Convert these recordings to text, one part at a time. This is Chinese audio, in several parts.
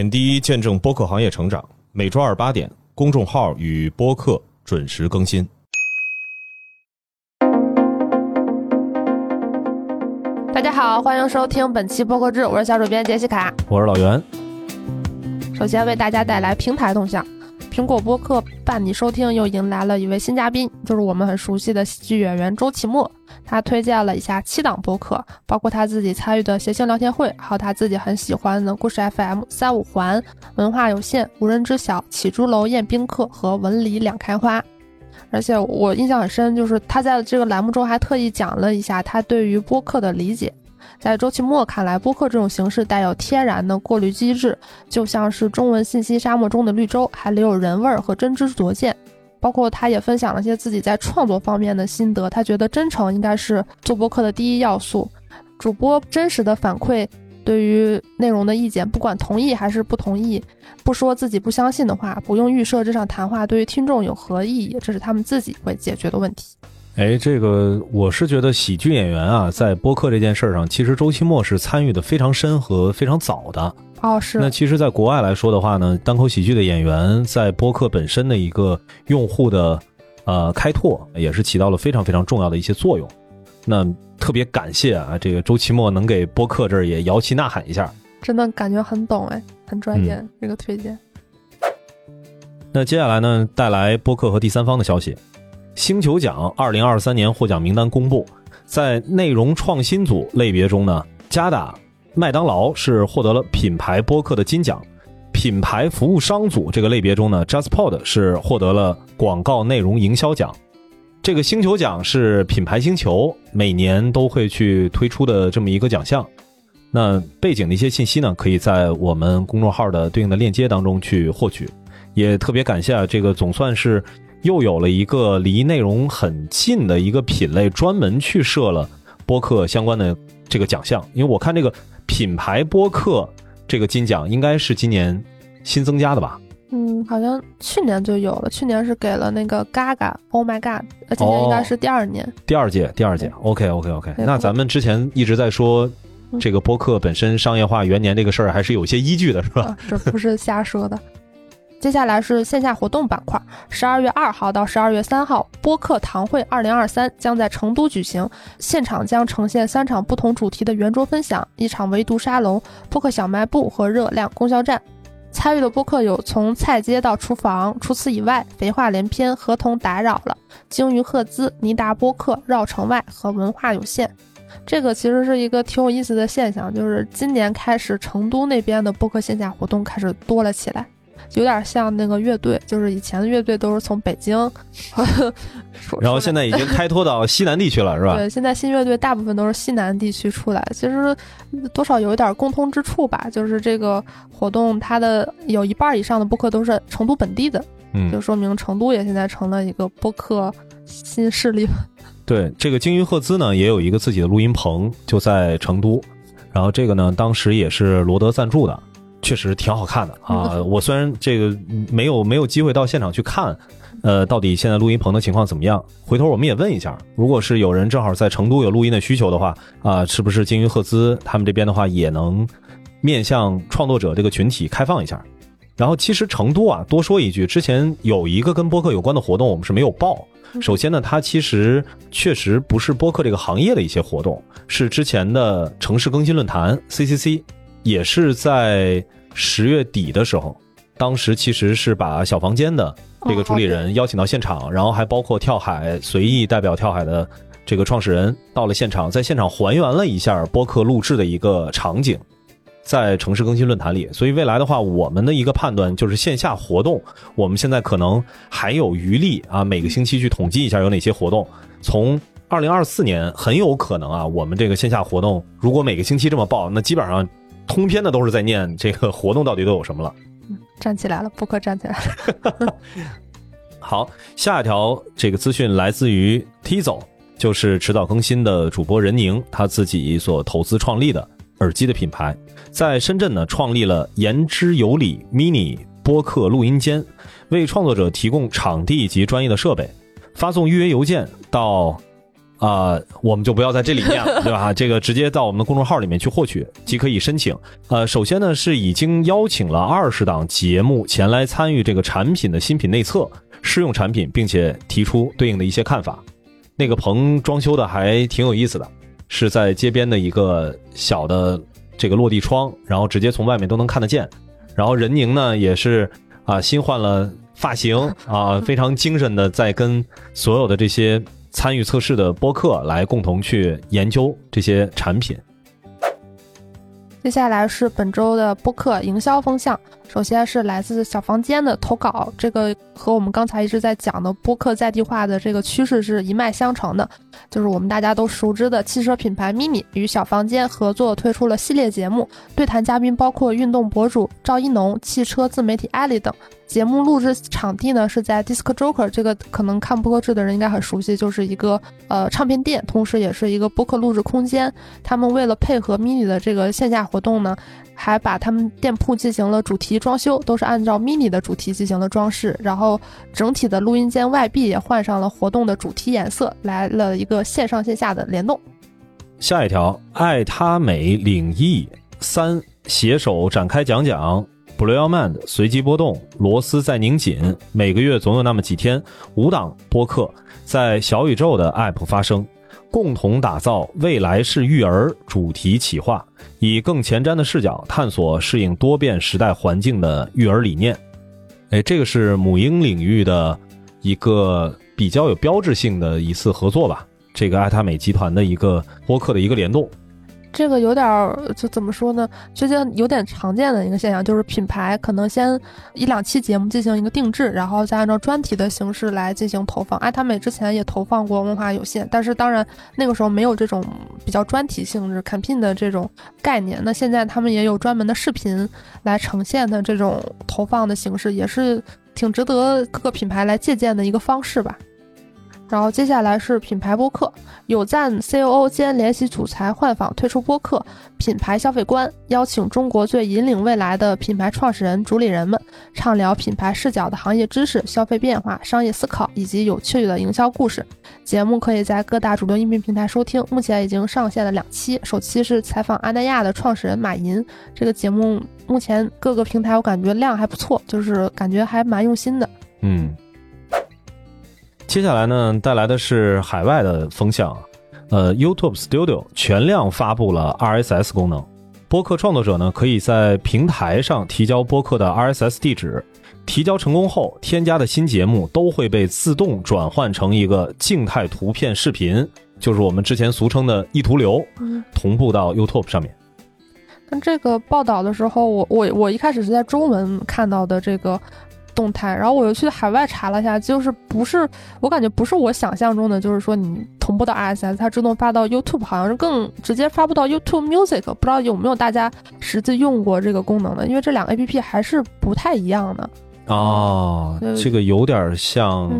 点滴见证播客行业成长，每周二八点，公众号与播客准时更新。大家好，欢迎收听本期播客志，我是小主编杰西卡。我是老袁。首先为大家带来平台动向，苹果播客伴你收听又迎来了一位新嘉宾，就是我们很熟悉的喜剧演员周奇墨。他推荐了以下七档播客，包括他自己参与的谐星聊天会，还有他自己很喜欢的故事 FM、三五环、文化有限、无人知晓、起朱楼宴宾客和文理两开花。而且我印象很深，就是他在这个栏目中还特意讲了一下他对于播客的理解。在周奇墨看来，播客这种形式带有天然的过滤机制，就像是中文信息沙漠中的绿洲，还留有人味儿和真知灼见。包括他也分享了些自己在创作方面的心得，他觉得真诚应该是做播客的第一要素，主播真实的反馈对于内容的意见，不管同意还是不同意，不说自己不相信的话，不用预设这场谈话对于听众有何意义，这是他们自己会解决的问题。哎，这个我是觉得喜剧演员啊，在播客这件事儿上，其实周奇墨是参与的非常深和非常早的。哦，是。那其实，在国外来说的话呢，单口喜剧的演员在播客本身的一个用户的呃开拓，也是起到了非常非常重要的一些作用。那特别感谢啊，这个周奇墨能给播客这儿也摇旗呐喊一下，真的感觉很懂哎，很专业这个推荐。那接下来呢，带来播客和第三方的消息，星球奖二零二三年获奖名单公布，在内容创新组类别中呢，加达。麦当劳是获得了品牌播客的金奖，品牌服务商组这个类别中呢，JustPod 是获得了广告内容营销奖。这个星球奖是品牌星球每年都会去推出的这么一个奖项。那背景的一些信息呢，可以在我们公众号的对应的链接当中去获取。也特别感谢啊，这个总算是又有了一个离内容很近的一个品类，专门去设了播客相关的这个奖项。因为我看这个。品牌播客这个金奖应该是今年新增加的吧？嗯，好像去年就有了，去年是给了那个 Gaga，Oh my God，今年应该是第二年，第二届，第二届，OK OK OK。那咱们之前一直在说这个播客本身商业化元年这个事儿，还是有些依据的，是吧？这不是瞎说的。接下来是线下活动板块，十二月二号到十二月三号，播客堂会二零二三将在成都举行，现场将呈现三场不同主题的圆桌分享，一场唯独沙龙、播客小卖部和热量供销站。参与的播客有从菜街到厨房，除此以外，肥话连篇、合同打扰了、鲸鱼赫兹、尼达播客、绕城外和文化有限。这个其实是一个挺有意思的现象，就是今年开始，成都那边的播客线下活动开始多了起来。有点像那个乐队，就是以前的乐队都是从北京，呵呵然后现在已经开拓到西南地区了，是吧？对，现在新乐队大部分都是西南地区出来，其实多少有一点共通之处吧。就是这个活动，它的有一半以上的播客都是成都本地的，嗯，就说明成都也现在成了一个播客新势力。对，这个鲸鱼赫兹呢，也有一个自己的录音棚，就在成都，然后这个呢，当时也是罗德赞助的。确实挺好看的 啊！我虽然这个没有没有机会到现场去看，呃，到底现在录音棚的情况怎么样？回头我们也问一下，如果是有人正好在成都有录音的需求的话，啊，是不是鲸鱼赫兹他们这边的话也能面向创作者这个群体开放一下？然后其实成都啊，多说一句，之前有一个跟播客有关的活动，我们是没有报。首先呢，它其实确实不是播客这个行业的一些活动，是之前的城市更新论坛 CCC。也是在十月底的时候，当时其实是把小房间的这个主理人邀请到现场，然后还包括跳海随意代表跳海的这个创始人到了现场，在现场还原了一下播客录制的一个场景，在城市更新论坛里。所以未来的话，我们的一个判断就是线下活动，我们现在可能还有余力啊，每个星期去统计一下有哪些活动。从二零二四年很有可能啊，我们这个线下活动如果每个星期这么报，那基本上。通篇的都是在念这个活动到底都有什么了？站起来了，播客站起来了。好，下一条这个资讯来自于 T 总，就是迟早更新的主播任宁，他自己所投资创立的耳机的品牌，在深圳呢创立了言之有理 mini 播客录音间，为创作者提供场地及专业的设备，发送预约邮件到。啊、我们就不要在这里念了，对吧？这个直接到我们的公众号里面去获取即可以申请。呃，首先呢是已经邀请了二十档节目前来参与这个产品的新品内测、试用产品，并且提出对应的一些看法。那个棚装修的还挺有意思的，是在街边的一个小的这个落地窗，然后直接从外面都能看得见。然后任宁呢也是啊新换了发型啊，非常精神的在跟所有的这些参与测试的播客来共同去研究这些产品。接下来是本周的播客营销风向。首先是来自小房间的投稿，这个和我们刚才一直在讲的播客在地化的这个趋势是一脉相承的。就是我们大家都熟知的汽车品牌 Mini 与小房间合作推出了系列节目，对谈嘉宾包括运动博主赵一农、汽车自媒体艾利等。节目录制场地呢是在 Disc Joker，这个可能看播客制的人应该很熟悉，就是一个呃唱片店，同时也是一个播客录制空间。他们为了配合 Mini 的这个线下活动呢，还把他们店铺进行了主题装修，都是按照 Mini 的主题进行了装饰，然后整体的录音间外壁也换上了活动的主题颜色，来了一个线上线下的联动。下一条，爱他美领益三携手展开讲讲。Blue Man 随机波动，螺丝在拧紧。每个月总有那么几天，五档播客在小宇宙的 App 发声，共同打造未来式育儿主题企划，以更前瞻的视角探索适应多变时代环境的育儿理念。哎，这个是母婴领域的一个比较有标志性的一次合作吧？这个爱他美集团的一个播客的一个联动。这个有点儿，就怎么说呢？最近有点常见的一个现象，就是品牌可能先一两期节目进行一个定制，然后再按照专题的形式来进行投放。爱他美之前也投放过文化有限，但是当然那个时候没有这种比较专题性质 campaign 的这种概念。那现在他们也有专门的视频来呈现的这种投放的形式，也是挺值得各个品牌来借鉴的一个方式吧。然后接下来是品牌播客，有赞 COO 兼联席主裁换访推出播客品牌消费观，邀请中国最引领未来的品牌创始人、主理人们，畅聊品牌视角的行业知识、消费变化、商业思考以及有趣的营销故事。节目可以在各大主流音频平台收听，目前已经上线了两期，首期是采访阿那亚的创始人马银。这个节目目前各个平台我感觉量还不错，就是感觉还蛮用心的。嗯。接下来呢，带来的是海外的风向，呃，YouTube Studio 全量发布了 RSS 功能，播客创作者呢可以在平台上提交播客的 RSS 地址，提交成功后，添加的新节目都会被自动转换成一个静态图片视频，就是我们之前俗称的一图流，同步到 YouTube 上面。但这个报道的时候，我我我一开始是在中文看到的这个。动态，然后我又去海外查了一下，就是不是我感觉不是我想象中的，就是说你同步到 RSS，它自动发到 YouTube，好像是更直接发布到 YouTube Music，不知道有没有大家实际用过这个功能的？因为这两个 APP 还是不太一样的。哦，这个有点像，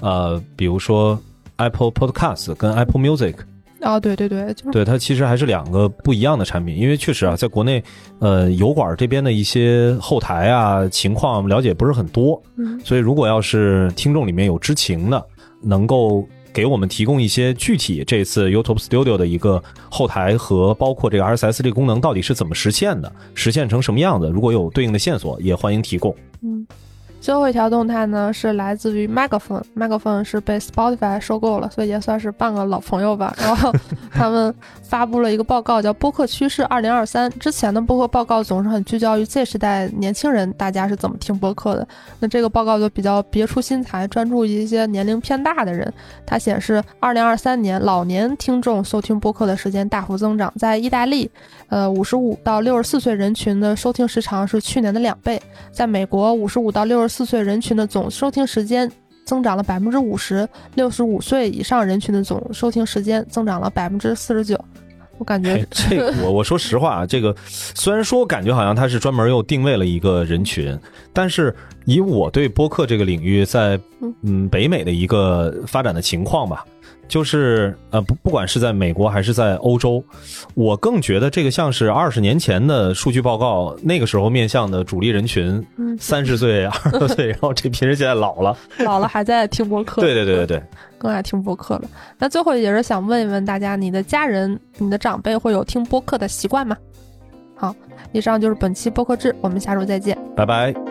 呃，比如说 Apple Podcast 跟 Apple Music。哦，对对对，对它其实还是两个不一样的产品，因为确实啊，在国内，呃，油管这边的一些后台啊情况了解不是很多，嗯，所以如果要是听众里面有知情的，能够给我们提供一些具体这次 YouTube Studio 的一个后台和包括这个 RSS 这个功能到底是怎么实现的，实现成什么样子，如果有对应的线索，也欢迎提供，嗯。最后一条动态呢，是来自于 Megaphone，Megaphone 是被 Spotify 收购了，所以也算是半个老朋友吧。然后 他们发布了一个报告，叫《播客趋势二零二三》。之前的播客报告总是很聚焦于 Z 时代年轻人大家是怎么听播客的，那这个报告就比较别出心裁，专注于一些年龄偏大的人。它显示，二零二三年老年听众收听播客的时间大幅增长，在意大利，呃，五十五到六十四岁人群的收听时长是去年的两倍；在美国，五十五到六十四岁人群的总收听时间增长了百分之五十，六十五岁以上人群的总收听时间增长了百分之四十九。我感觉这 个，我我说实话啊，这个虽然说感觉好像它是专门又定位了一个人群，但是以我对播客这个领域在嗯嗯北美的一个发展的情况吧，就是呃不不管是在美国还是在欧洲，我更觉得这个像是二十年前的数据报告，那个时候面向的主力人群嗯，三十岁、二十多岁，然后这批人现在老了。老了还在听播客，对对对对对，更爱听播客了。那最后也是想问一问大家，你的家人、你的长辈会有听播客的习惯吗？好，以上就是本期播客志，我们下周再见。拜拜。